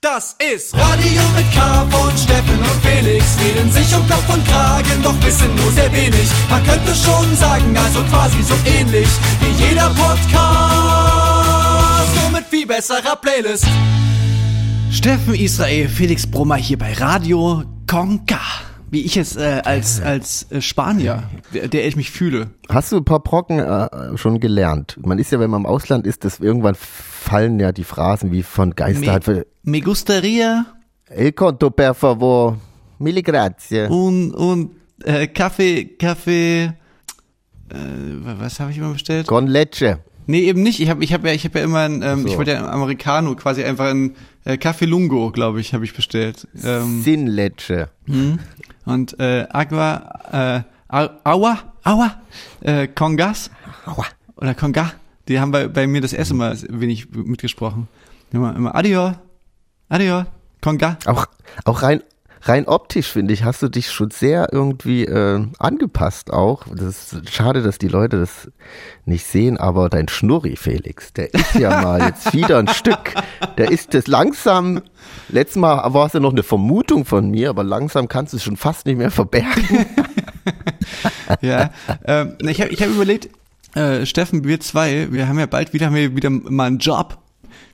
Das ist Radio mit K von Steffen und Felix. Reden sich um Kopf und Kragen, doch wissen nur sehr wenig. Man könnte schon sagen, also quasi so ähnlich wie jeder Podcast. Nur mit viel besserer Playlist. Steffen Israel, Felix Brummer hier bei Radio Conca. Wie ich es äh, als, als äh, Spanier, der, der ich mich fühle. Hast du ein paar Brocken äh, schon gelernt? Man ist ja, wenn man im Ausland ist, das irgendwann fallen ja die Phrasen wie von Geister. Me, me gustaría El conto per favor. Mille grazie. un, un äh, Kaffee, Kaffee, äh, was habe ich immer bestellt? Con leche. Nee, eben nicht. Ich habe ich hab ja, ich hab ja immer ein, ähm, So. ich wollte ja ein Americano, quasi einfach ein äh, Kaffee Lungo, glaube ich, habe ich bestellt. Ähm, Sin leche. hm. Und äh, Agua, äh, Au- Aua, Aua, äh, Congas Aua. oder Conga, die haben bei, bei mir das erste Mal wenig mitgesprochen. Immer, immer Adio, Adio, Conga. Auch, auch rein, rein optisch, finde ich, hast du dich schon sehr irgendwie äh, angepasst auch. Das ist schade, dass die Leute das nicht sehen, aber dein Schnurri, Felix, der ist ja mal jetzt wieder ein Stück. Der ist das langsam, letztes Mal war es ja noch eine Vermutung von mir, aber langsam kannst du es schon fast nicht mehr verbergen. Ja, ähm, ich habe ich hab überlegt, äh, Steffen, wir zwei, wir haben ja bald wieder, haben wir wieder mal einen Job.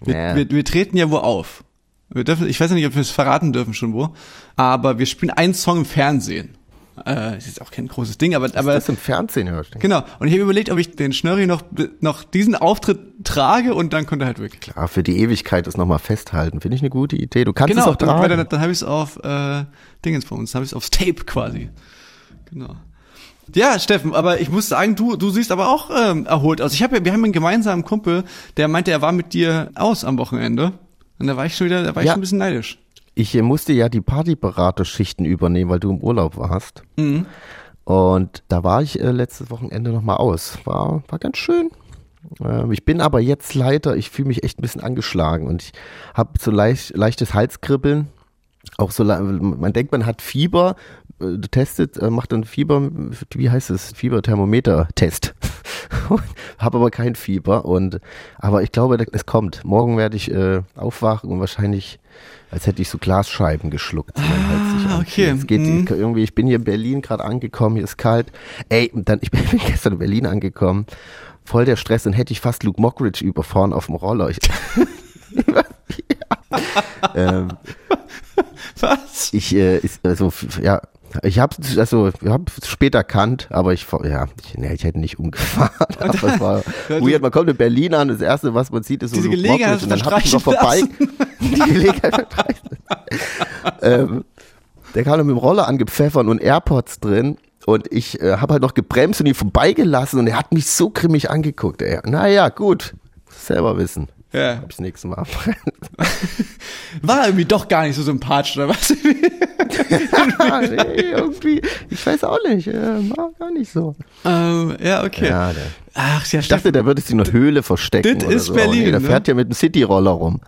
Wir, Ja. wir, wir treten ja wo auf. Wir dürfen, ich weiß ja nicht, ob wir es verraten dürfen schon wo, aber wir spielen einen Song im Fernsehen. Äh, ist jetzt auch kein großes Ding, aber, aber das im Fernsehen hörst. genau. Und ich habe überlegt, ob ich den Schnörri noch noch diesen Auftritt trage und dann konnte er halt wirklich. Klar, für die Ewigkeit das nochmal festhalten, finde ich eine gute Idee. Du kannst Genau, es auch tragen. dann, dann habe ich es auf äh, Dingens von uns, dann habe ich es aufs Tape quasi. Genau. Ja, Steffen, aber ich muss sagen, du du siehst aber auch ähm, erholt aus. Ich habe ja, wir haben einen gemeinsamen Kumpel, der meinte, er war mit dir aus am Wochenende. Und da war ich schon wieder, da war ich Ja. schon ein bisschen neidisch. Ich äh, musste ja die Partyberaterschichten übernehmen, weil du im Urlaub warst. Mhm. Und da war ich äh, letztes Wochenende nochmal aus. War, war ganz schön. Ähm, ich bin aber jetzt leider, ich fühle mich echt ein bisschen angeschlagen und ich habe so leicht, leichtes Halskribbeln. Auch so, man denkt, man hat Fieber, testet, äh, macht dann Fieber, wie heißt es, Fieberthermometer-Test. habe aber kein Fieber und, aber ich glaube, es kommt. Morgen werde ich äh, aufwachen und wahrscheinlich, als hätte ich so Glasscheiben geschluckt. Sich Ah, okay. Es geht Mhm. irgendwie, ich bin hier in Berlin gerade angekommen, hier ist kalt. Ey, dann, ich bin, gestern in Berlin angekommen, voll der Stress und hätte ich fast Luke Mockridge überfahren auf dem Roller. Ich, ähm, Was? ich, äh, ist, also, ja, ich habe also, ich habe später erkannt, aber ich, ja, ich, nee, ich hätte nicht umgefahren. Aber es war weird. Man kommt in Berlin an, das erste, was man sieht, ist so Diese Gelegenheit und dann hab ich noch vorbei. Die Gelegenheit ähm, der kam dann mit dem Roller angepfeffert und AirPods drin. Und ich äh, habe halt noch gebremst und ihn vorbeigelassen und er hat mich so grimmig angeguckt. Ey. Naja, gut. Selber wissen. Ja. Hab ich das nächste Mal. War irgendwie doch gar nicht so sympathisch, oder was? nee, irgendwie, ich weiß auch nicht. Äh, war gar nicht so. ähm, ja, okay. Ja, Ach, ja, ich dachte, der würde sich in einer Höhle verstecken. Das ist so. Berlin, Nee, der ne? fährt ja mit dem Cityroller rum.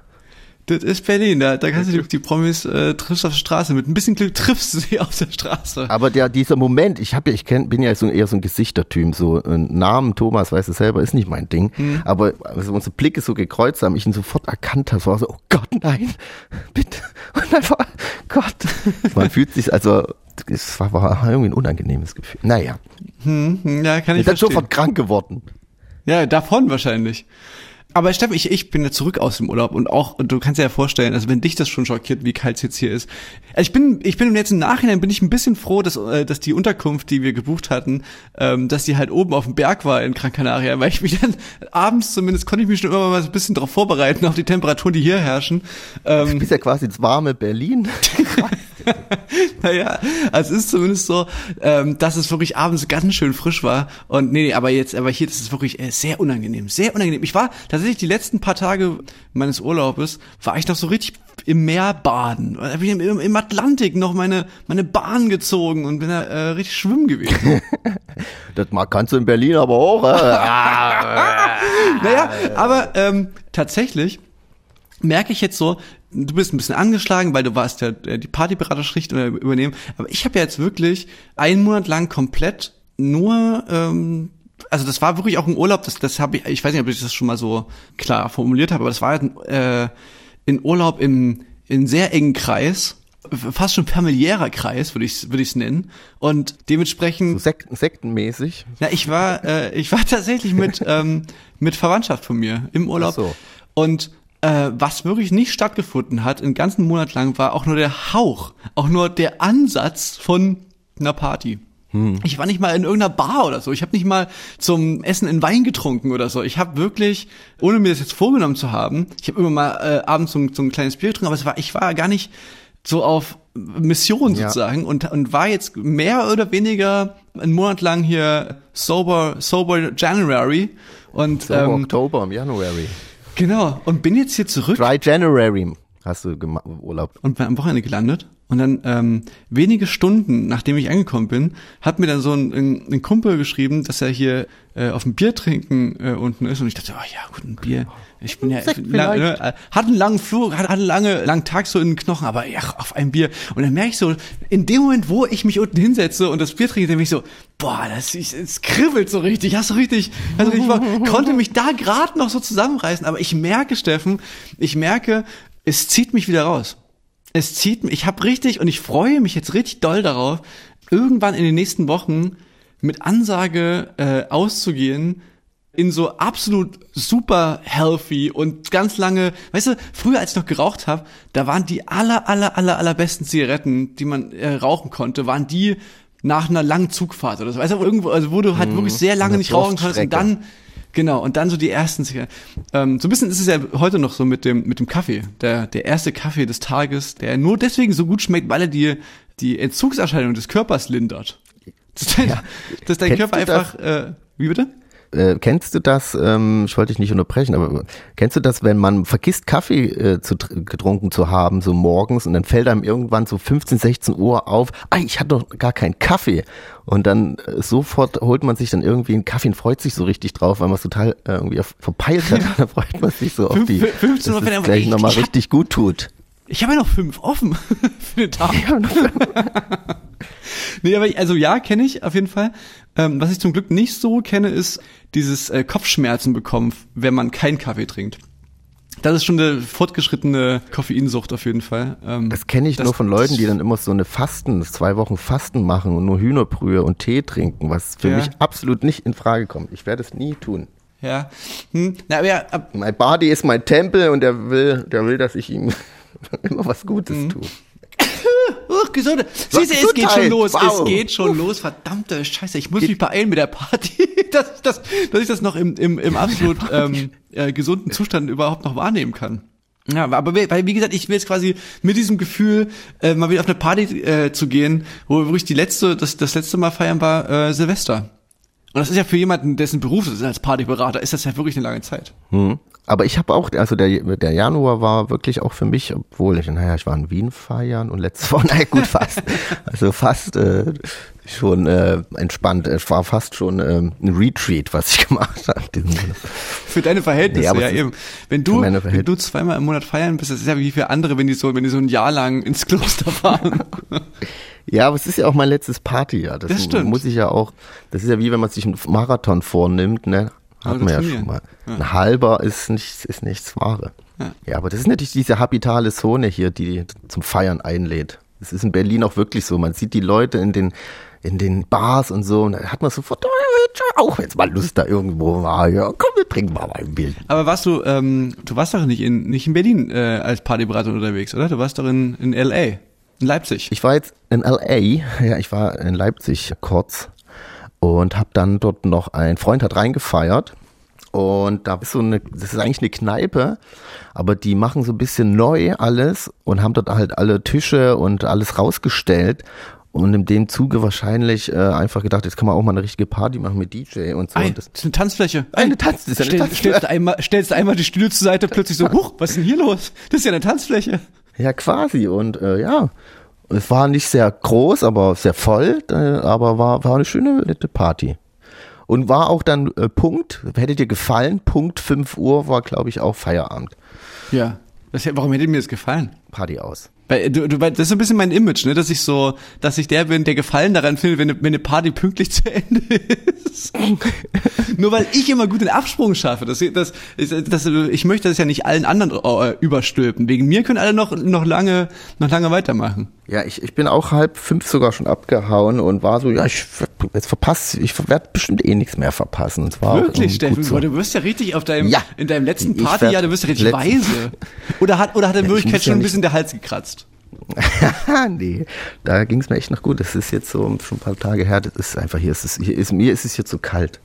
Das ist Berlin, da, da kannst du die, die Promis äh, triffst auf der Straße. Mit ein bisschen Glück triffst du sie auf der Straße. Aber der, dieser Moment, ich habe ja, ich kenn, bin ja so eher so ein Gesichtertyp, so ein Namen, Thomas, weiß es selber, ist nicht mein Ding. Hm. Aber also unsere Blicke so gekreuzt haben, ich ihn sofort erkannt habe, es war so, oh Gott, nein, bitte. Und dann war, Gott. Man fühlt sich, also, es war, war irgendwie ein unangenehmes Gefühl. Naja, Hm, hm, ja, kann ich ich bin sofort krank geworden. Ja, davon wahrscheinlich. Aber Steffen, ich, ich bin ja zurück aus dem Urlaub und auch, und du kannst dir ja vorstellen, also wenn dich das schon schockiert, wie kalt es jetzt hier ist. Also ich bin, ich bin im Nachhinein bin ich ein bisschen froh, dass, äh, dass die Unterkunft, die wir gebucht hatten, ähm, dass die halt oben auf dem Berg war in Gran Canaria, weil ich mich dann abends zumindest konnte ich mich schon immer mal so ein bisschen darauf vorbereiten, auf die Temperaturen, die hier herrschen. Ähm, Du bist ja quasi ins warme Berlin. Naja, also es ist zumindest so, ähm, dass es wirklich abends ganz schön frisch war. Und nee, nee aber jetzt, aber hier ist es wirklich äh, sehr unangenehm, sehr unangenehm. Ich war tatsächlich die letzten paar Tage meines Urlaubes, war ich noch so richtig im Meer baden. Da hab ich Im, im, Atlantik noch meine, meine Bahn gezogen und bin da äh, richtig schwimmen gewesen. Das mag, kannst du in Berlin aber auch. Äh? naja, aber ähm, tatsächlich merke ich jetzt so, du bist ein bisschen angeschlagen, weil du warst ja äh, die Partyberaterschicht äh, übernehmen. Aber ich habe ja jetzt wirklich einen Monat lang komplett nur, ähm, also das war wirklich auch ein Urlaub, das, das habe ich, ich weiß nicht, ob ich das schon mal so klar formuliert habe, aber das war halt, äh, in Urlaub im in sehr engen Kreis, fast schon familiärer Kreis, würde ich würde ich es nennen. Und dementsprechend. So Sek sektenmäßig. Ja, ich war, äh, ich war tatsächlich mit ähm, mit Verwandtschaft von mir im Urlaub. Ach so. Und äh, was wirklich nicht stattgefunden hat, einen ganzen Monat lang, war auch nur der Hauch, auch nur der Ansatz von einer Party. Ich war nicht mal in irgendeiner Bar oder so. Ich habe nicht mal zum Essen in Wein getrunken oder so. Ich habe wirklich, ohne mir das jetzt vorgenommen zu haben, ich habe immer mal äh, abends so, ein- so ein kleines Bier getrunken, aber es war, ich war gar nicht so auf Mission Ja. sozusagen und, und war jetzt mehr oder weniger einen Monat lang hier sober, sober January und So ähm, Oktober, im January. Genau. Und bin jetzt hier zurück. Dry January hast du Urlaub. und bin am Wochenende gelandet. Und dann ähm, wenige Stunden, nachdem ich angekommen bin, hat mir dann so ein, ein, ein Kumpel geschrieben, dass er hier äh, auf dem Bier trinken äh, unten ist. Und ich dachte, oh ja, gut, ein Bier. Ich bin ja, Sekt la, vielleicht. ne, äh, hat einen langen Flug, hat, hat einen lange, langen Tag so in den Knochen, aber ja, auf ein Bier. Und dann merke ich so, in dem Moment, wo ich mich unten hinsetze und das Bier trinke, dann bin ich so, boah, das, ich, es kribbelt so richtig, hast du richtig, hast du richtig, Bock. konnte mich da gerade noch so zusammenreißen. Aber ich merke, Steffen, ich merke, es zieht mich wieder raus. Es zieht mich, ich habe richtig und ich freue mich jetzt richtig doll darauf, irgendwann in den nächsten Wochen mit Ansage äh, auszugehen in so absolut super healthy und ganz lange, weißt du, früher als ich noch geraucht habe, da waren die aller aller aller allerbesten Zigaretten, die man äh, rauchen konnte, waren die nach einer langen Zugfahrt oder so. Weißt du, irgendwo, also wo du halt wirklich sehr lange nicht rauchen konntest und dann Genau, und dann so die ersten. Ähm, so ein bisschen ist es ja heute noch so mit dem, mit dem Kaffee. Der, der erste Kaffee des Tages, der nur deswegen so gut schmeckt, weil er dir die Entzugserscheinung des Körpers lindert. Dass dein, dass dein Kennst Körper das? einfach, äh, wie bitte? Äh, kennst du das, ähm, ich wollte dich nicht unterbrechen, aber kennst du das, wenn man vergisst, Kaffee äh, zu, tr- getrunken zu haben, so morgens, und dann fällt einem irgendwann so 15, 16 Uhr auf, ah, ich hatte doch gar keinen Kaffee. Und dann äh, sofort holt man sich dann irgendwie einen Kaffee und freut sich so richtig drauf, weil man es total äh, irgendwie auf- verpeilt hat. dann freut man sich so auf die, 15 Uhr, dass es gleich ich- nochmal richtig gut tut. Ich habe ja noch fünf offen für den Tag. nee, aber ich, also ja, kenne ich auf jeden Fall. Ähm, was ich zum Glück nicht so kenne, ist dieses äh, Kopfschmerzen bekommen, wenn man keinen Kaffee trinkt. Das ist schon eine fortgeschrittene Koffeinsucht auf jeden Fall. Ähm, Das kenne ich das- nur von Leuten, die dann immer so eine Fasten, zwei Wochen Fasten machen und nur Hühnerbrühe und Tee trinken, was für Ja. mich absolut nicht in Frage kommt. Ich werde es nie tun. Ja. Hm. Na, aber ja, ab, Mein Body ist mein Tempel und der will, der will, dass ich ihm immer was Gutes Mhm. tue. uh, Gesundheit. So, Siehst du, es geht schon los. Wow. Es geht schon los. Verdammte Scheiße. Ich muss mich beeilen mit der Party, dass, ich das, dass ich das noch im, im, im absolut ähm, äh, gesunden Zustand überhaupt noch wahrnehmen kann. Ja, aber wie- weil wie gesagt, ich will jetzt quasi mit diesem Gefühl äh, mal wieder auf eine Party äh, zu gehen, wo wirklich die letzte, das, das letzte Mal feiern war äh, Silvester. Und das ist ja für jemanden, dessen Beruf es ist als Partyberater, ist das ja wirklich eine lange Zeit. Hm. Aber ich habe auch, also der, der Januar war wirklich auch für mich, obwohl ich, naja, ich war in Wien feiern und letzte Woche, naja, gut, fast. Also fast äh, schon äh, entspannt. Es war fast schon ähm, ein Retreat, was ich gemacht habe. Für deine Verhältnisse, Nee, ja eben. Wenn du, wenn du zweimal im Monat feiern bist, das ist ja wie für andere, wenn die so, wenn die so ein Jahr lang ins Kloster fahren. Ja, aber es ist ja auch mein letztes Partyjahr. Das, Das stimmt. muss ich ja auch, das ist ja wie wenn man sich einen Marathon vornimmt, ne? Hat man ja schon mal. Ein halber ist nichts, ist nichts Wahre. Ja. Ja. aber das ist natürlich diese habitale Zone hier, die zum Feiern einlädt. Das ist in Berlin auch wirklich so. Man sieht die Leute in den, in den Bars und so, und da hat man sofort, "Oh, auch jetzt mal Lust da irgendwo war. Ja, komm, wir trinken mal ein Bild. Aber warst du, ähm, du warst doch nicht in, nicht in Berlin äh, als Partyberater unterwegs, oder? Du warst doch in, in L.A., in Leipzig. Ich war jetzt in LA, ja, ich war in Leipzig kurz und habe dann dort noch, ein Freund hat reingefeiert und da ist so eine, das ist eigentlich eine Kneipe, aber die machen so ein bisschen neu alles und haben dort halt alle Tische und alles rausgestellt und in dem Zuge wahrscheinlich äh, einfach gedacht, jetzt kann man auch mal eine richtige Party machen mit DJ und so. Ei, Und das das, ist eine Tanzfläche. Eine Tanz- das ist eine Stell, Tanzfläche. Stellst du einmal, stellst einmal die Stühle zur Seite, plötzlich so, huch, was ist denn hier los? Das ist ja eine Tanzfläche. ja, quasi und äh, ja. Es war nicht sehr groß, aber sehr voll, äh, aber war, war eine schöne nette Party. Und war auch dann äh, Punkt, hätte dir gefallen, Punkt 5 Uhr war, glaube ich, auch Feierabend. Ja. Das, warum hätte mir das gefallen? Party aus. Weil, du, du, weil das ist so ein bisschen mein Image, ne, dass ich so, dass ich der bin, der Gefallen daran findet, wenn, eine- wenn eine Party pünktlich zu Ende ist. Nur weil ich immer gut den Absprung schaffe. Das, das, das, ich möchte das ja nicht allen anderen äh, überstülpen. Wegen mir können alle noch, noch lange, noch lange weitermachen. Ja, ich, ich bin auch halb fünf sogar schon abgehauen und war so, ja, ich jetzt verpasse, ich werde bestimmt eh nichts mehr verpassen. Und zwar Wirklich, Steffen? so. Du wirst ja richtig auf deinem, Ja. in deinem letzten Partyjahr, du wirst ja richtig weise. Oder hat, oder hat er in Wirklichkeit schon ein bisschen der Hals gekratzt? nee, da ging es mir echt noch gut. Das ist jetzt so schon ein paar Tage her. Das ist einfach hier, ist es, hier ist, mir ist es hier zu kalt.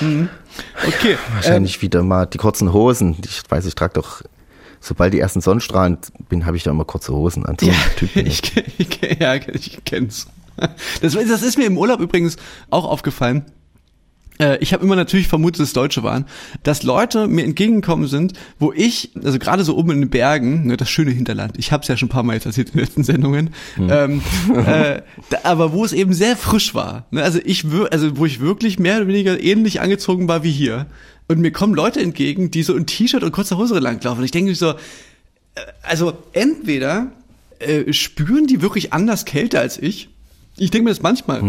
Okay. ähm, Wahrscheinlich wieder mal die kurzen Hosen. Ich weiß, ich trage doch, sobald die ersten Sonnenstrahlen bin, habe ich da immer kurze Hosen an. So Ja, bin ich, ich, ja, ich kenn's. Das, das ist mir im Urlaub übrigens auch aufgefallen. Äh, Ich habe immer natürlich vermutet, dass es Deutsche waren, dass Leute mir entgegengekommen sind, wo ich, also gerade so oben in den Bergen, ne, das schöne Hinterland, ich habe es ja schon ein paar Mal jetzt erzählt in den letzten Sendungen, ähm, äh, da, aber wo es eben sehr frisch war. Ne? Also ich, also wo ich wirklich mehr oder weniger ähnlich angezogen war wie hier. Und mir kommen Leute entgegen, die so in T-Shirt und kurzer Hose langlaufen. Und ich denke mir so, also entweder äh, spüren die wirklich anders Kälte als ich. Ich denke mir das manchmal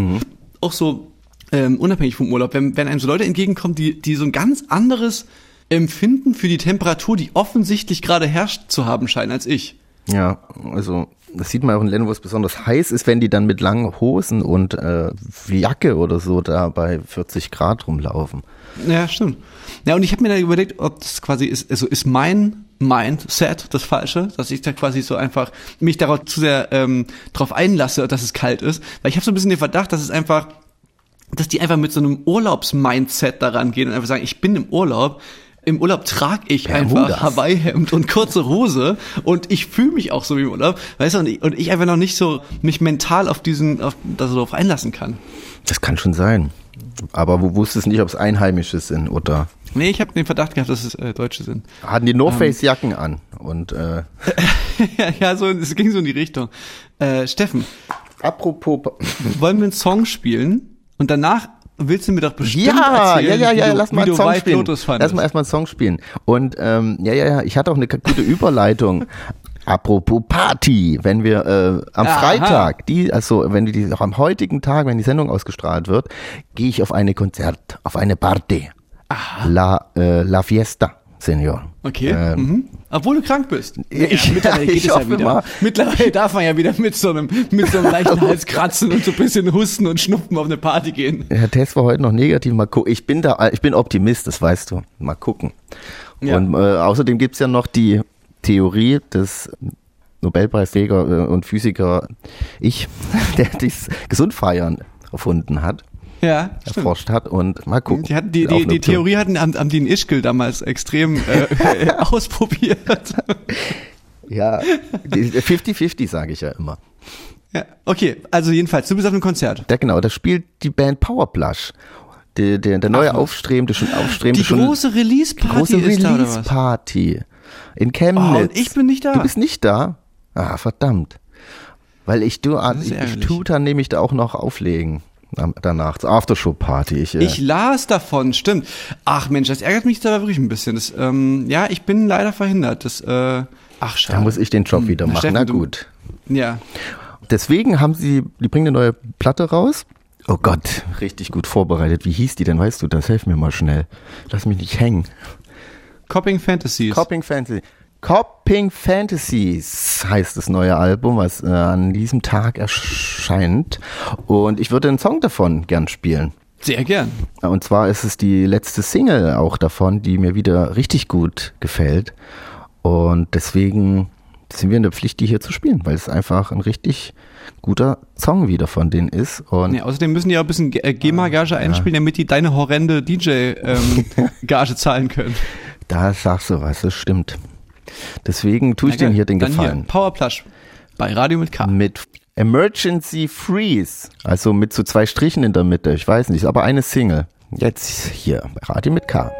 auch so ähm, unabhängig vom Urlaub, wenn, wenn einem so Leute entgegenkommen, die, die so ein ganz anderes Empfinden für die Temperatur, die offensichtlich gerade herrscht, zu haben scheinen als ich. Ja, also das sieht man auch in Ländern, wo es besonders heiß ist, wenn die dann mit langen Hosen und äh, Jacke oder so da bei 40 Grad rumlaufen. Ja, stimmt. Ja, und ich habe mir dann überlegt, ob das quasi ist, also ist mein Mindset das Falsche, dass ich da quasi so einfach mich darauf zu sehr ähm, drauf einlasse, dass es kalt ist. Weil ich habe so ein bisschen den Verdacht, dass es einfach, dass die einfach mit so einem Urlaubsmindset daran gehen und einfach sagen, ich bin im Urlaub. Im Urlaub trage ich Bermudas. einfach Hawaii-Hemd und kurze Hose und ich fühle mich auch so wie im Urlaub, weißt du, und ich, und ich einfach noch nicht so mich mental auf diesen, auf, da so drauf einlassen kann. Das kann schon sein. Aber wo wusstest nicht, ob es Einheimische sind oder Nee, ich habe den Verdacht gehabt, dass es äh, Deutsche sind. hatten die North Face Jacken an und äh, ja, ja, so, es ging so in die Richtung. Äh, Steffen, apropos wollen wir einen Song spielen? Und danach willst du mir doch bestimmt ja, ja, erzählen, ja, ja, wie du, lass mal einen Song spielen. Lass mal erstmal einen Song spielen. Und ähm, ja, ja, ja, ich hatte auch eine gute Überleitung. Apropos Party, wenn wir äh, am Aha. Freitag, die, also wenn die, die auch am heutigen Tag, wenn die Sendung ausgestrahlt wird, gehe ich auf eine Konzert, auf eine Party. La, äh, La Fiesta, Senior. Okay. Ähm, mhm. Obwohl du krank bist. Ich- mittlerweile ich geht es ja wieder. mal. Mittlerweile darf man ja wieder mit so einem, mit so einem leichten Halskratzen und so ein bisschen Husten und Schnupfen auf eine Party gehen. Der Test war heute noch negativ. Mal gucken. Ich bin da, ich bin Optimist, das weißt du. Mal gucken. Ja. Und äh, außerdem gibt's ja noch die Theorie des Nobelpreisträger äh, und Physiker ich, der das Gesundfeiern erfunden hat, Ja, stimmt. erforscht hat und mal gucken. Die, hatten, die, die, die. Theorie hatten, haben, haben die in Ischgl damals extrem äh, ausprobiert. Ja, die- 50-50 sage ich ja immer. ja. Okay, also jedenfalls, du bist auf einem Konzert. Ja, genau, da spielt die Band Powerplush. Der, der, der neue aufstrebende, schon aufstrebende, Die schon große Release-Party große? Release-Party in Oh, Chemnitz. und ich bin nicht da. Du bist nicht da? Ah, verdammt. Weil ich, du, ich, ich dann nämlich da auch noch auflegen. Danach, zur Aftershow-Party. Ich, äh, Ich las davon, stimmt. Ach Mensch, das ärgert mich da wirklich ein bisschen. Das, ähm, ja, ich bin leider verhindert. Das, äh, ach schade. da muss ich den Job wieder Na, machen. Steffen, Na du- gut. Ja. Deswegen haben sie, die bringen eine neue Platte raus. Oh Gott, richtig gut vorbereitet. Wie hieß die denn? Weißt du das? Helf mir mal schnell. Lass mich nicht hängen. Copping Fantasies. Copping Fantasy. Copping Fantasies heißt das neue Album, was äh, an diesem Tag erscheint. Und ich würde einen Song davon gern spielen. Sehr gern. Und zwar ist es die letzte Single auch davon, die mir wieder richtig gut gefällt. Und deswegen sind wir in der Pflicht, die hier zu spielen, weil es einfach ein richtig guter Song wieder von denen ist. Und Ja, außerdem müssen die auch ein bisschen G- äh, GEMA-Gage einspielen, damit die deine horrende DJ-Gage zahlen können. da sagst du was, das stimmt. Deswegen tue ich denen hier den Gefallen. Hier, Powerplush bei Radio mit K. Mit Emergency Freeze, also mit so zwei Strichen in der Mitte, ich weiß nicht, aber eine Single. Jetzt hier bei Radio mit K.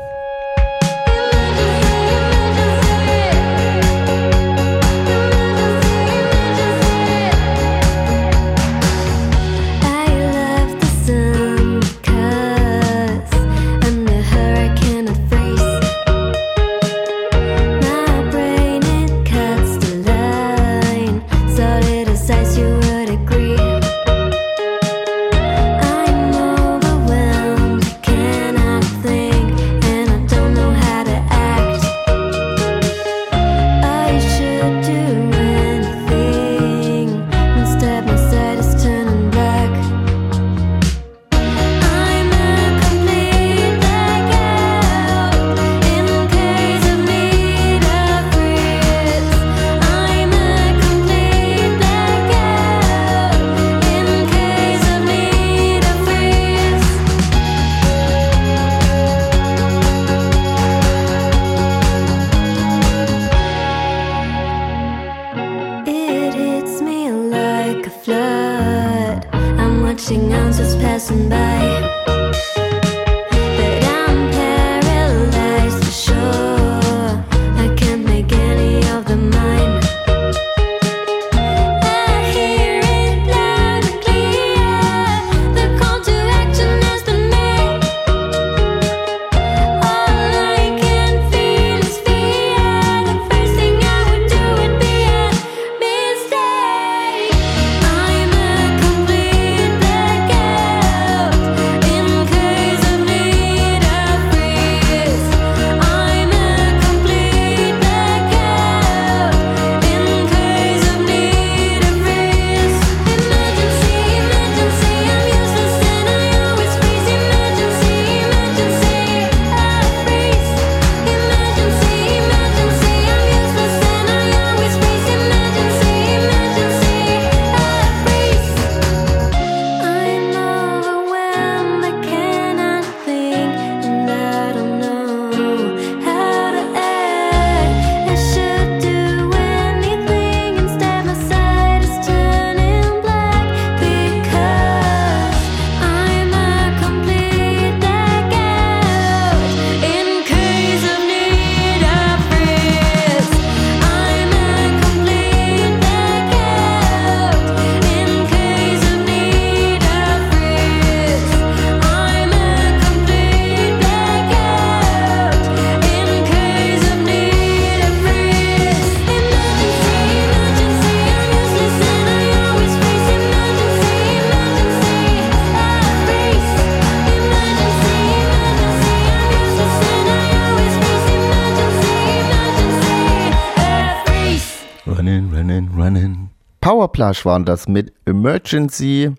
Powerplush waren das mit Emergency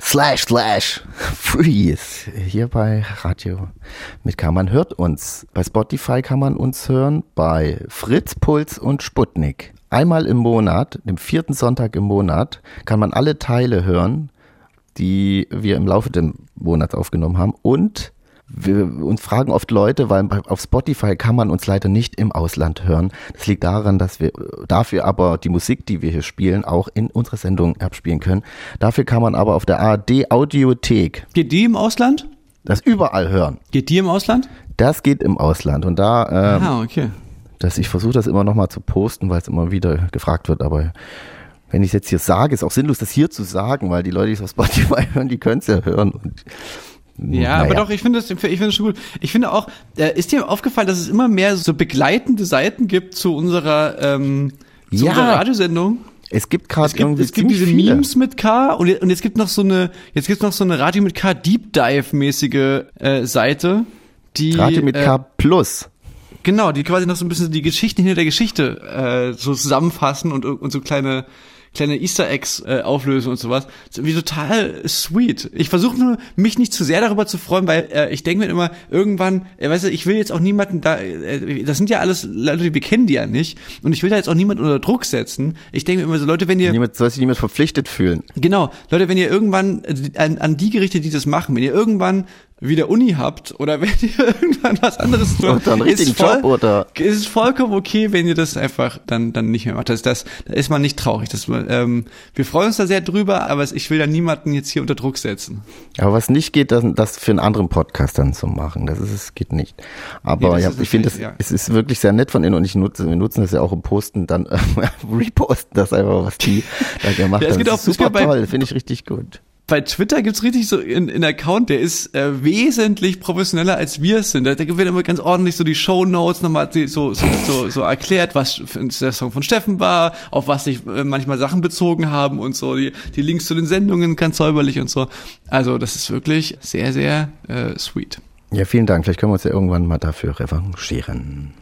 slash slash freeze. Hier bei Radio mit K. Man hört uns. Bei Spotify kann man uns hören, bei Fritz, Puls und Sputnik. Einmal im Monat, dem vierten Sonntag im Monat, kann man alle Teile hören, die wir im Laufe des Monats aufgenommen haben. Und wir uns fragen oft Leute, weil auf Spotify kann man uns leider nicht im Ausland hören. Das liegt daran, dass wir dafür aber die Musik, die wir hier spielen, auch in unserer Sendung abspielen können. Dafür kann man aber auf der ARD Audiothek Geht die im Ausland? das überall hören. Geht die im Ausland? Das geht im Ausland und da, ähm, Ah, okay. dass ich versuche das immer noch mal zu posten, weil es immer wieder gefragt wird, aber wenn ich es jetzt hier sage, ist auch sinnlos, das hier zu sagen, weil die Leute, die es auf Spotify hören, die können es ja hören. Und, Ja, aber doch, ich finde das, ich finde das schon gut. Ich finde auch, äh, ist dir aufgefallen, dass es immer mehr so begleitende Seiten gibt zu unserer, ähm, zu Ja. unserer Radiosendung? Es gibt gerade irgendwie es gibt diese viele. Memes mit K und, und jetzt gibt noch so eine, jetzt gibt's noch so eine Radio mit K Deep Dive mäßige äh, Seite, die Radio mit äh, K plus. Genau, die quasi noch so ein bisschen die Geschichten hinter der Geschichte äh, so zusammenfassen und, und so kleine kleine Easter Eggs äh, auflösen und sowas. Irgendwie total sweet. Ich versuche nur, mich nicht zu sehr darüber zu freuen, weil äh, ich denke mir immer, irgendwann, äh, weißt du, ich will jetzt auch niemanden da, äh, das sind ja alles Leute, wir kennen die ja nicht und ich will da jetzt auch niemanden unter Druck setzen. Ich denke mir immer so, Leute, wenn ihr Niemand soll sich niemand verpflichtet fühlen. Genau, Leute, wenn ihr irgendwann äh, an, an die Gerichte, die das machen, wenn ihr irgendwann wieder Uni habt oder wenn ihr irgendwann was anderes tut, Oder einen richtigen ist voll, Job oder- ist es vollkommen okay, wenn ihr das einfach dann dann nicht mehr macht. Das, das, da ist man nicht traurig. Das, ähm, wir freuen uns da sehr drüber, aber ich will da niemanden jetzt hier unter Druck setzen. Aber was nicht geht, das, das für einen anderen Podcast dann zu machen. Das ist, es geht nicht. Aber Nee, ja, ich finde, ja. es ist wirklich sehr nett von Ihnen und ich nutze, wir nutzen das ja auch im Posten, dann äh, reposten das einfach, was die da gemacht Ja, haben. geht Das ist super bei- toll, finde ich richtig gut. Bei Twitter gibt's richtig so einen in Account, der ist äh, wesentlich professioneller als wir es sind. Da, da wird immer ganz ordentlich so die Show Notes nochmal so, so, so, so erklärt, was der Song von Steffen war, auf was sich äh, manchmal Sachen bezogen haben und so, die, die Links zu den Sendungen ganz säuberlich und so. Also das ist wirklich sehr, sehr äh, sweet. Ja, vielen Dank. Vielleicht können wir uns ja irgendwann mal dafür revanchieren.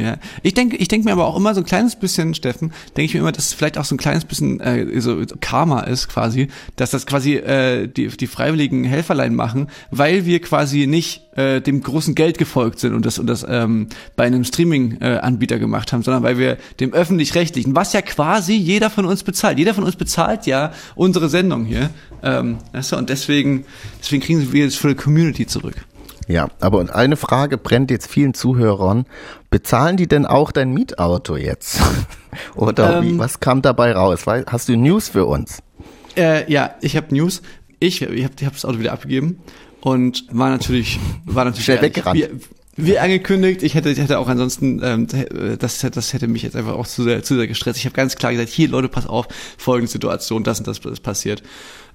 Ja, ich denke, ich denke mir aber auch immer so ein kleines bisschen, Steffen, denke ich mir immer, dass es vielleicht auch so ein kleines bisschen äh, so Karma ist quasi, dass das quasi äh, die die freiwilligen Helferlein machen, weil wir quasi nicht äh, dem großen Geld gefolgt sind und das und das ähm, bei einem Streaming-Anbieter äh, gemacht haben, sondern weil wir dem öffentlich-rechtlichen, was ja quasi jeder von uns bezahlt, jeder von uns bezahlt ja unsere Sendung hier, ähm, weißt du, und deswegen deswegen kriegen wir jetzt für die Community zurück. Ja, aber eine Frage brennt jetzt vielen Zuhörern. Bezahlen die denn auch dein Mietauto jetzt? Oder wie, Ähm. was kam dabei raus? Hast du News für uns? Äh, ja, ich habe News. Ich, ich habe ich hab das Auto wieder abgegeben und war natürlich, war natürlich Schnell weggerannt. Wie, wie angekündigt, ich hätte, ich hätte auch ansonsten, ähm, das, das hätte mich jetzt einfach auch zu sehr, zu sehr gestresst. Ich habe ganz klar gesagt, hier Leute, pass auf, folgende Situation, das und das ist passiert.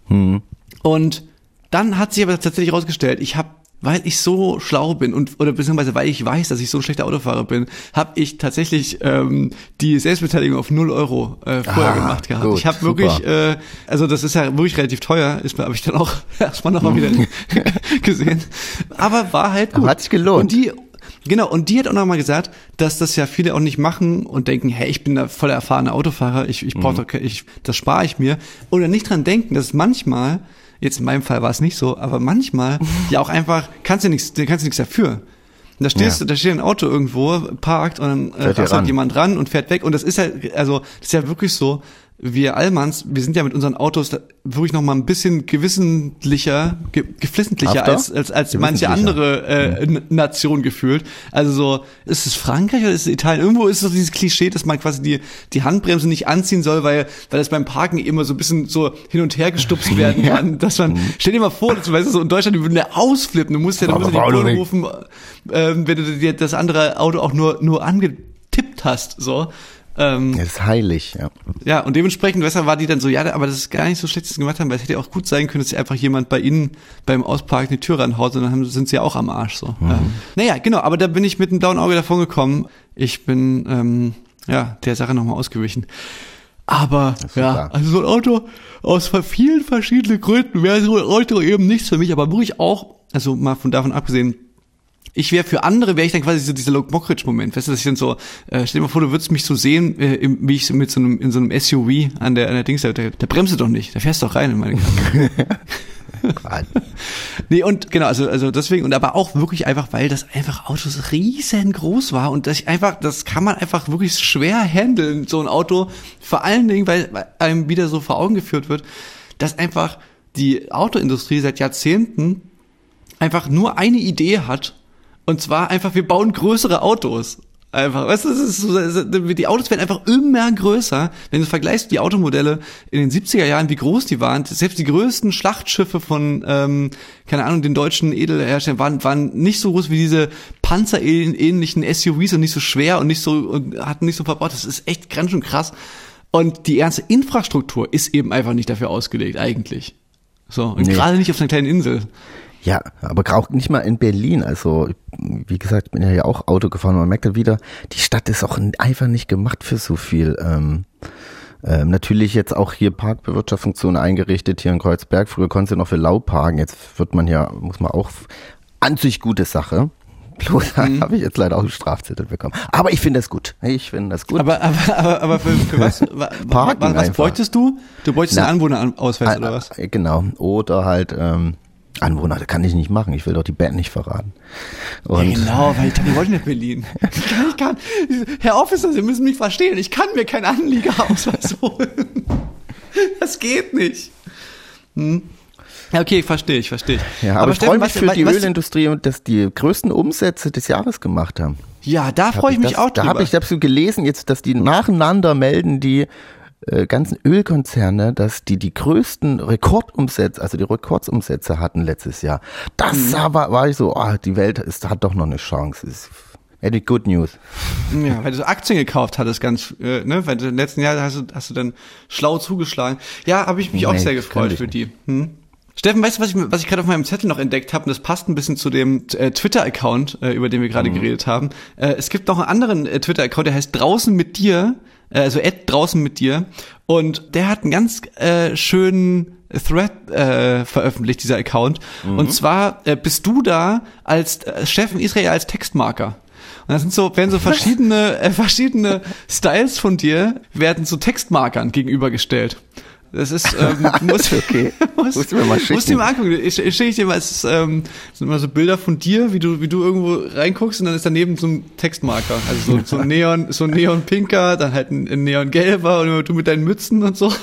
Und dann hat sich aber tatsächlich herausgestellt, ich habe weil ich so schlau bin und oder beziehungsweise weil ich weiß, dass ich so ein schlechter Autofahrer bin, habe ich tatsächlich ähm, die Selbstbeteiligung auf 0 Euro äh, vorher Ah, gemacht gehabt. gut, ich habe wirklich, äh, also das ist ja wirklich relativ teuer, ist mir, habe ich dann auch erstmal nochmal wieder gesehen. Aber war halt gut. Aber hat sich gelohnt. Und die Genau, und die hat auch nochmal gesagt, dass das ja viele auch nicht machen und denken, hey, ich bin da voll erfahrener Autofahrer, ich, ich brauche Mhm. doch, ich, das spare ich mir. Oder nicht dran denken, dass manchmal, jetzt in meinem Fall war es nicht so, aber manchmal ja auch einfach, kannst du nichts, kannst du nichts dafür. Und da stehst Ja. du, da steht ein Auto irgendwo, parkt und dann äh, rasselt ran. jemand ran und fährt weg. Und das ist ja, also, das ist ja wirklich so, wir Allmanns, wir sind ja mit unseren Autos wirklich noch mal ein bisschen gewissentlicher, ge geflissentlicher Hafter? als, als, als manche andere äh, N- Nation gefühlt. Also so, ist es Frankreich oder ist es Italien? Irgendwo ist so dieses Klischee, dass man quasi die, die Handbremse nicht anziehen soll, weil, weil es beim Parken immer so ein bisschen so hin und her gestupst werden kann. Dass man, stell dir mal vor, dass du weißt, so in Deutschland, die würden ja ausflippen. Du musst ja, du musst ja die Bullen rufen, ähm, wenn du dir das andere Auto auch nur, nur angetippt hast, so. Ähm, Das ist heilig, ja. ja, und dementsprechend, weshalb war die dann so, ja, aber das ist gar nicht so schlecht, was sie gemacht haben, weil es hätte ja auch gut sein können, dass sie einfach jemand bei ihnen beim Ausparken die Tür ranhaut und dann haben, sind sie ja auch am Arsch so. Ja. Naja, genau, aber da bin ich mit einem blauen Auge davon gekommen. Ich bin, ähm, ja, der Sache nochmal ausgewichen. Aber, ja, also so ein Auto aus vielen verschiedenen Gründen wäre so ein Auto eben nichts für mich, aber wirklich auch, also mal von davon abgesehen, ich wäre für andere, wäre ich dann quasi so dieser Luke Mockridge-Moment. Weißt du, dass ich dann so, äh, stell dir mal vor, du würdest mich so sehen, äh, im, wie ich so mit so einem, in so einem SUV an der, an der Dings, da, da bremst du doch nicht, da fährst du doch rein in meine Karre. Nee, und genau, also, also deswegen, und aber auch wirklich einfach, weil das einfach Autos riesengroß war und das ich einfach, das kann man einfach wirklich schwer handeln, so ein Auto. Vor allen Dingen, weil einem wieder so vor Augen geführt wird, dass einfach die Autoindustrie seit Jahrzehnten einfach nur eine Idee hat. Und zwar einfach, wir bauen größere Autos. Einfach, weißt du, das ist so, die Autos werden einfach immer größer. Wenn du vergleichst die Automodelle in den 70er Jahren, wie groß die waren, selbst die größten Schlachtschiffe von, ähm, keine Ahnung, den deutschen Edelherstellern waren, waren nicht so groß wie diese panzerähnlichen SUVs und nicht so schwer und nicht so, und hatten nicht so verbaut. Das ist echt ganz schön krass. Und die ganze Infrastruktur ist eben einfach nicht dafür ausgelegt, eigentlich. So, und Nee. gerade nicht auf einer kleinen Insel. Ja, aber auch nicht mal in Berlin. Also, wie gesagt, ich bin ja hier auch Auto gefahren. Man merkt ja wieder, die Stadt ist auch einfach nicht gemacht für so viel. Ähm, ähm, natürlich jetzt auch hier Parkbewirtschaftsfunktionen eingerichtet, hier in Kreuzberg. Früher konntest du noch für Lau parken. Jetzt wird man ja, muss man auch, an sich gute Sache. Bloß habe ich jetzt leider auch einen Strafzettel bekommen. Aber ich finde das gut. Ich finde das gut. Aber, aber, aber, aber für, für was, wa, Parken wa, was einfach. bräuchtest du? Du bräuchtest Na. einen Anwohnerausweis oder was? Äh, Genau. Oder halt, ähm, Anwohner, das kann ich nicht machen. Ich will doch die Band nicht verraten. Und genau, weil ich dachte, wir wollten nicht Berlin. Ich kann, ich kann, Herr Officer, Sie müssen mich verstehen. Ich kann mir keinen Anliegerausweis holen. Das geht nicht. Hm. Ja, okay, verstehe ich, verstehe ich. Ja, aber, ich freue mich was- für was- die was- Ölindustrie und dass die größten Umsätze des Jahres gemacht haben. Ja, da freue ich mich das, auch Da drüber. habe ich so gelesen jetzt, dass die nacheinander melden, die äh, ganzen Ölkonzerne, dass die die größten Rekordumsätze, also die Rekordsumsätze hatten letztes Jahr. Das Mhm. war, war ich so, ah, die Welt ist, hat doch noch eine Chance. Ist, very good news. Ja, weil du so Aktien gekauft hattest, ganz, äh, ne, weil du im letzten Jahr hast du, hast du dann schlau zugeschlagen. Ja, habe ich mich auch Nee, sehr das gefreut für die. Hm? Steffen, weißt du, was ich, was ich gerade auf meinem Zettel noch entdeckt habe? Und das passt ein bisschen zu dem äh, Twitter-Account, äh, über den wir Mhm. gerade geredet haben. Äh, es gibt noch einen anderen äh, Twitter-Account, der heißt draußen mit dir, also Ed draußen mit dir. Und der hat einen ganz äh, schönen Thread äh, veröffentlicht, dieser Account. Mhm. Und zwar äh, bist du da als äh, Steffen Israel als Textmarker. Und das sind so, werden so verschiedene, äh, verschiedene Styles von dir, werden so Textmarkern gegenübergestellt. Das ist, ähm, du musst, Okay. musst, Musst du mir mal musst du schicken. dir mal angucken. Ich, ich schicke ich dir mal, es ist, ähm, sind immer so Bilder von dir, wie du, wie du irgendwo reinguckst und dann ist daneben so ein Textmarker. Also so, so ein Neon, so ein Neon-Pinker, dann halt ein, ein Neon-Gelber und du mit deinen Mützen und so.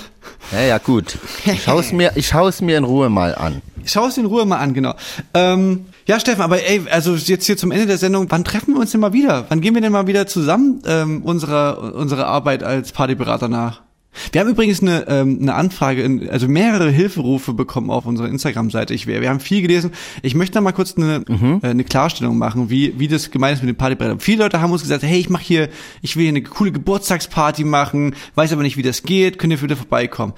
Ja, ja, gut. Ich schaue es mir, ich schaue es mir in Ruhe mal an. Schau es in Ruhe mal an, genau. Ähm, ja, Steffen, aber ey, also jetzt hier zum Ende der Sendung, wann treffen wir uns denn mal wieder? Wann gehen wir denn mal wieder zusammen ähm, unserer, unserer Arbeit als Partyberater nach? Wir haben übrigens eine, ähm, eine Anfrage, also mehrere Hilferufe bekommen auf unserer Instagram-Seite. Ich, wir, wir haben viel gelesen. Ich möchte da mal kurz eine, äh, eine Klarstellung machen, wie, wie das gemeint ist mit dem Partybrettern. Viele Leute haben uns gesagt, hey, ich mache hier, ich will hier eine coole Geburtstagsparty machen, weiß aber nicht, wie das geht, könnt ihr wieder vorbeikommen.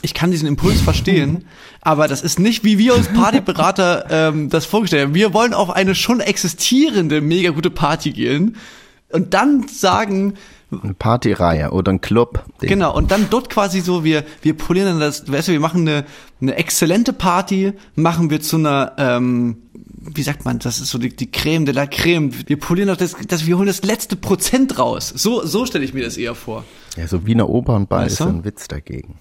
Ich kann diesen Impuls verstehen, aber das ist nicht, wie wir uns Partyberater ähm, das vorgestellt haben. Wir wollen auf eine schon existierende, mega gute Party gehen und dann sagen, Eine Partyreihe oder ein Club. Genau, und dann dort quasi so, wir, wir polieren dann das, weißt du, wir machen eine, eine exzellente Party, machen wir zu einer, ähm, wie sagt man, das ist so die, die Creme de la Creme. Wir polieren doch das, das, wir holen das letzte Prozent raus. So, so stelle ich mir das eher vor. Ja, so Wiener Opernball Weißt ist du? so ein Witz dagegen.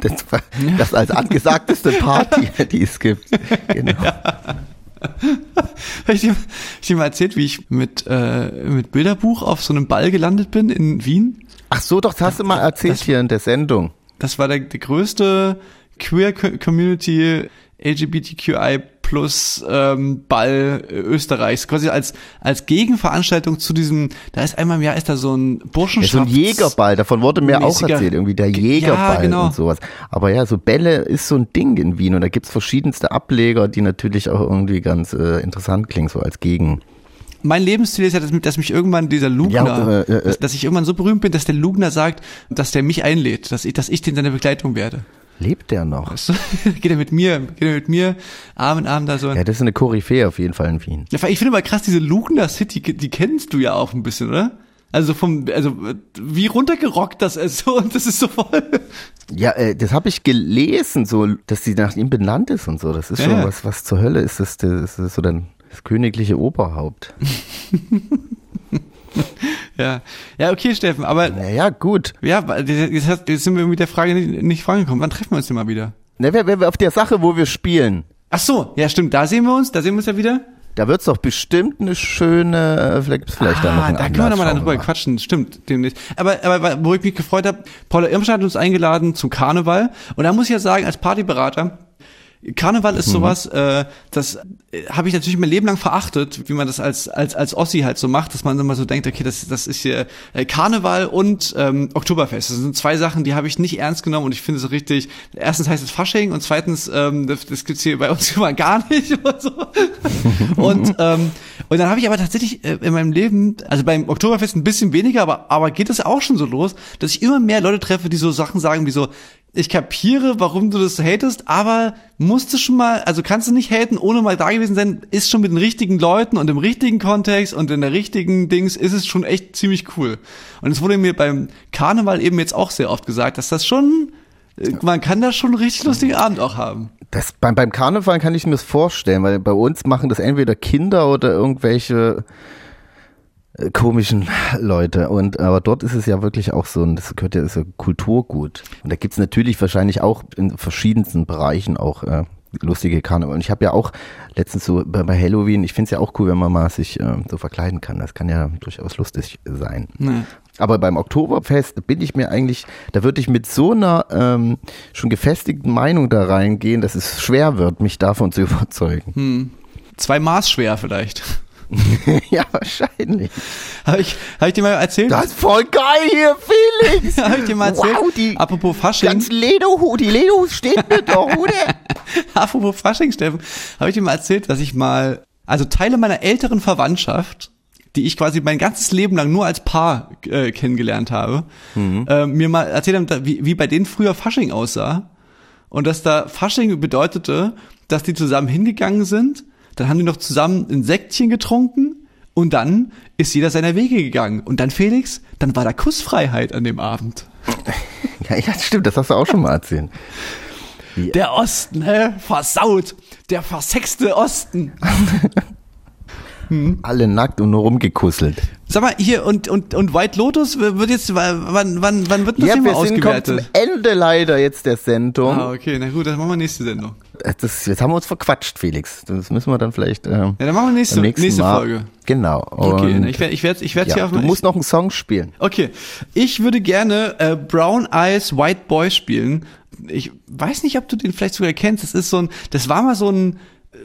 Das, war, das als angesagteste Party, die es gibt. Genau. Habe ich dir, ich dir mal erzählt, wie ich mit, äh, mit Bilderbuch auf so einem Ball gelandet bin in Wien? Ach so, doch, das hast du mal erzählt das- hier in der Sendung. Das war der, der größte Queer Co- Community LGBTQI plus ähm, Ball äh, Österreichs, quasi als als Gegenveranstaltung zu diesem, da ist einmal im Jahr ist da so ein Ja, so Burschenschafts... ein Jägerball, davon wurde mir auch erzählt, irgendwie der Ja, Jägerball genau. und sowas. Aber ja, so Bälle ist so ein Ding in Wien und da gibt's verschiedenste Ableger, die natürlich auch irgendwie ganz äh, interessant klingen, so als Gegen. Mein Lebensziel ist ja, dass, mich- dass mich irgendwann dieser Lugner, Ja, äh, äh, dass, dass ich irgendwann so berühmt bin, dass der Lugner sagt, dass der mich einlädt, dass ich, dass ich den seine Begleitung werde. Lebt der noch? Weißt du? geht er mit mir, geht er mit mir, Arm in Arm da so. Ja, das ist eine Koryphäe auf jeden Fall in Wien. Ja, ich finde mal krass, diese Lugner City, die kennst du ja auch ein bisschen, oder? Also vom, also wie runtergerockt das ist so und das ist so voll. Ja, äh, das habe ich gelesen, so, dass sie nach ihm benannt ist und so. Das ist schon ja. was, was zur Hölle ist. Das, das ist so dann das königliche Oberhaupt. Ja, ja, okay, Steffen, aber Naja, gut. ja, jetzt, jetzt sind wir mit der Frage nicht, nicht vorangekommen. Wann treffen wir uns denn mal wieder? Na, wer, wer auf der Sache, wo wir spielen, Ach so, ja, stimmt, da sehen wir uns, da sehen wir uns ja wieder. da wird's doch bestimmt eine schöne, äh, vielleicht vielleicht da noch ah, einen da können wir nochmal dann drüber wir quatschen, stimmt, demnächst. Aber, aber wo ich mich gefreut habe, Paula Irmstadt hat uns eingeladen zum Karneval und da muss ich ja sagen, als Partyberater, Karneval Mhm. ist sowas, äh, das äh, habe ich natürlich mein Leben lang verachtet, wie man das als als als Ossi halt so macht, dass man immer so denkt, okay, das das ist hier äh, Karneval und ähm, Oktoberfest. Das sind zwei Sachen, die habe ich nicht ernst genommen und ich finde es so richtig. Erstens heißt es Fasching und zweitens ähm, das, das gibt's hier bei uns immer gar nicht und so. und ähm, und dann habe ich aber tatsächlich äh, in meinem Leben, also beim Oktoberfest ein bisschen weniger, aber aber geht es auch schon so los, dass ich immer mehr Leute treffe, die so Sachen sagen wie so ich kapiere, warum du das hatest, aber musst du schon mal, also kannst du nicht haten, ohne mal da gewesen sein, ist schon mit den richtigen Leuten und im richtigen Kontext und in der richtigen Dings ist es schon echt ziemlich cool. Und es wurde mir beim Karneval eben jetzt auch sehr oft gesagt, dass das schon, äh, man kann da schon einen richtig lustigen Abend auch haben. Das, beim, beim Karneval kann ich mir das vorstellen, weil bei uns machen das entweder Kinder oder irgendwelche komischen Leute. Und aber dort ist es ja wirklich auch so, und das gehört ja ist ja Kulturgut. Und da gibt's natürlich wahrscheinlich auch in verschiedensten Bereichen auch äh, lustige Karneval. Und ich habe ja auch letztens so bei, bei Halloween, ich find's ja auch cool, wenn man mal sich äh, so verkleiden kann. Das kann ja durchaus lustig sein. Ne. Aber beim Oktoberfest bin ich mir eigentlich, da würde ich mit so einer ähm, schon gefestigten Meinung da reingehen, dass es schwer wird, mich davon zu überzeugen. Zwei Maß schwer vielleicht. ja, wahrscheinlich. Habe ich, hab ich dir mal erzählt? Das ist voll geil hier, Felix. Habe ich dir mal erzählt? Wow, die Apropos Fasching. ganz Lederhut, die Lederhut steht mir doch, oder? Apropos Fasching, Steffen, habe ich dir mal erzählt, dass ich mal, also Teile meiner älteren Verwandtschaft, die ich quasi mein ganzes Leben lang nur als Paar äh, kennengelernt habe, äh, mir mal erzählt haben, wie, wie bei denen früher Fasching aussah. Und dass da Fasching bedeutete, dass die zusammen hingegangen sind, dann haben die noch zusammen ein Sektchen getrunken und dann ist jeder seiner Wege gegangen. Und dann, Felix, dann war da Kussfreiheit an dem Abend. Ja, ja, stimmt, das hast du auch schon mal erzählt. Der Osten, hä? Versaut. Der versexte Osten. Alle nackt und nur rumgekusselt. Sag mal, hier und, und, und White Lotus wird jetzt, wann, wann, wann wird das Ja, Thema wir sind kommen zum ausgewertet? Ende leider jetzt der Sendung. Ah, okay, na gut, dann machen wir nächste Sendung. Das, jetzt haben wir uns verquatscht, Felix. Das müssen wir dann vielleicht ähm, Ja, dann machen wir nächste, nächste Mal. Folge. Genau. Okay, ich werde ich werd, ich werd hier ja, auf du musst noch einen Song spielen. Okay, ich würde gerne äh, Brown Eyes White Boy spielen. Ich weiß nicht, ob du den vielleicht sogar kennst. Das ist so ein, das war mal so ein, äh,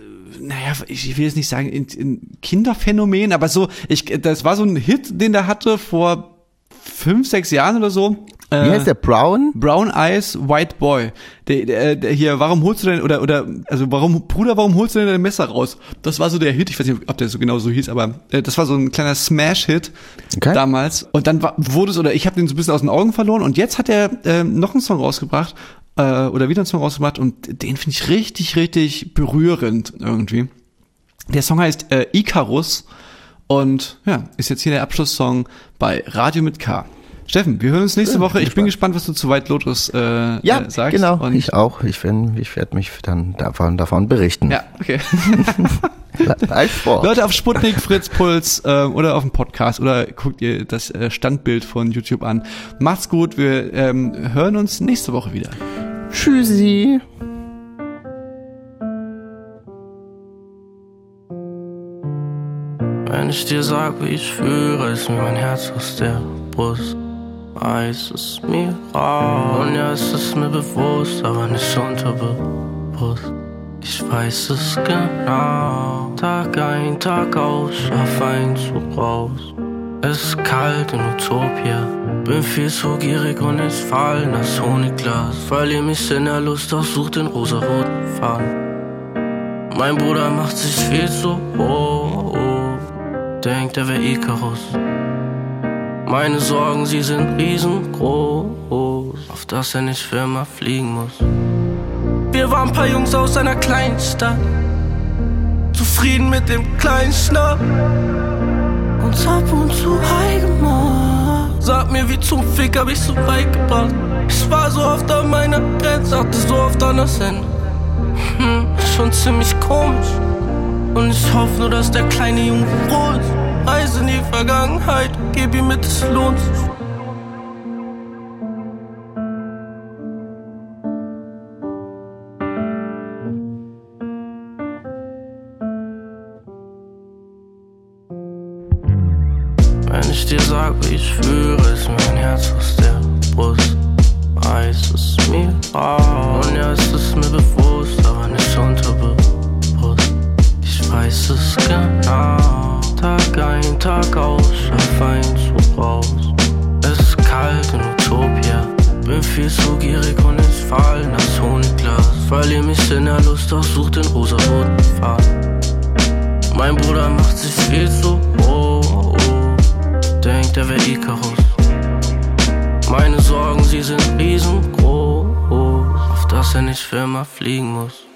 naja, ich will jetzt nicht sagen in, in Kinderphänomen, aber so, ich, das war so ein Hit, den der hatte vor fünf, sechs Jahren oder so. Wie heißt der? Brown? Brown Eyes White Boy. Der, der, der hier, warum holst du denn oder oder also warum Bruder, warum holst du denn dein Messer raus? Das war so der Hit. Ich weiß nicht, ob der so genau so hieß, aber äh, das war so ein kleiner Smash-Hit Okay. damals. Und dann war, wurde es oder ich habe den so ein bisschen aus den Augen verloren. Und jetzt hat er äh, noch einen Song rausgebracht äh, oder wieder einen Song rausgebracht und den finde ich richtig richtig berührend irgendwie. Der Song heißt äh, Icarus und ja ist jetzt hier der Abschlusssong bei Radio mit K. Steffen, wir hören uns nächste Woche. Ich bin gespannt, was du zu White Lotus äh, Ja, äh, sagst. genau. Und ich auch. Ich, ich werde mich dann davon, davon berichten. ja, okay. Vor. Leute auf Sputnik, Fritz Puls äh, oder auf dem Podcast oder guckt ihr das äh, Standbild von YouTube an. Macht's gut, wir ähm, hören uns nächste Woche wieder. Tschüssi. Wenn ich dir sag, wie ich fühle, ist mir mein Herz aus der Brust. Weiß es mir raus. Und ja, es ist mir bewusst, aber nicht unterbewusst. Ich weiß es genau. Tag ein, Tag aus, schaff ein Zug raus. Es ist kalt in Utopia. Bin viel zu gierig und ich fall in das Honigglas. Verlier mich in der Lust, doch such den rosaroten Faden. Mein Bruder macht sich viel zu hoch. Denkt, er wär Icarus. Meine Sorgen, sie sind riesengroß. Auf dass er nicht für immer fliegen muss. Wir waren ein paar Jungs aus einer kleinen Stadt. Zufrieden mit dem kleinen Schnapp. Uns ab und zu high gemacht. Sag mir, wie zum Fick hab ich so weit gebracht. Ich war so oft an meiner Grenze, dachte so oft an das Ende. Hm, schon ziemlich komisch. Und ich hoffe nur, dass der kleine Junge froh ist. Reise in die Vergangenheit, gib ihm mit, es lohnt sich. Wenn ich dir sag, wie ich fühle, ist mein Herz aus der Brust. Weiß es mir raus. Und ja, es ist mir bewusst, aber nicht unterbewusst. Ich weiß es genau. Tag ein, Tag aus, ein Zug raus. Es ist kalt in Utopia. Bin viel zu gierig und ich fall in das Honigglas. Verlier mich in der Lust, doch such den rosaroten Faden. Mein Bruder macht sich viel zu hoch. Denkt, er wär Icarus. Meine Sorgen, sie sind riesengroß. Auf dass er nicht für immer fliegen muss.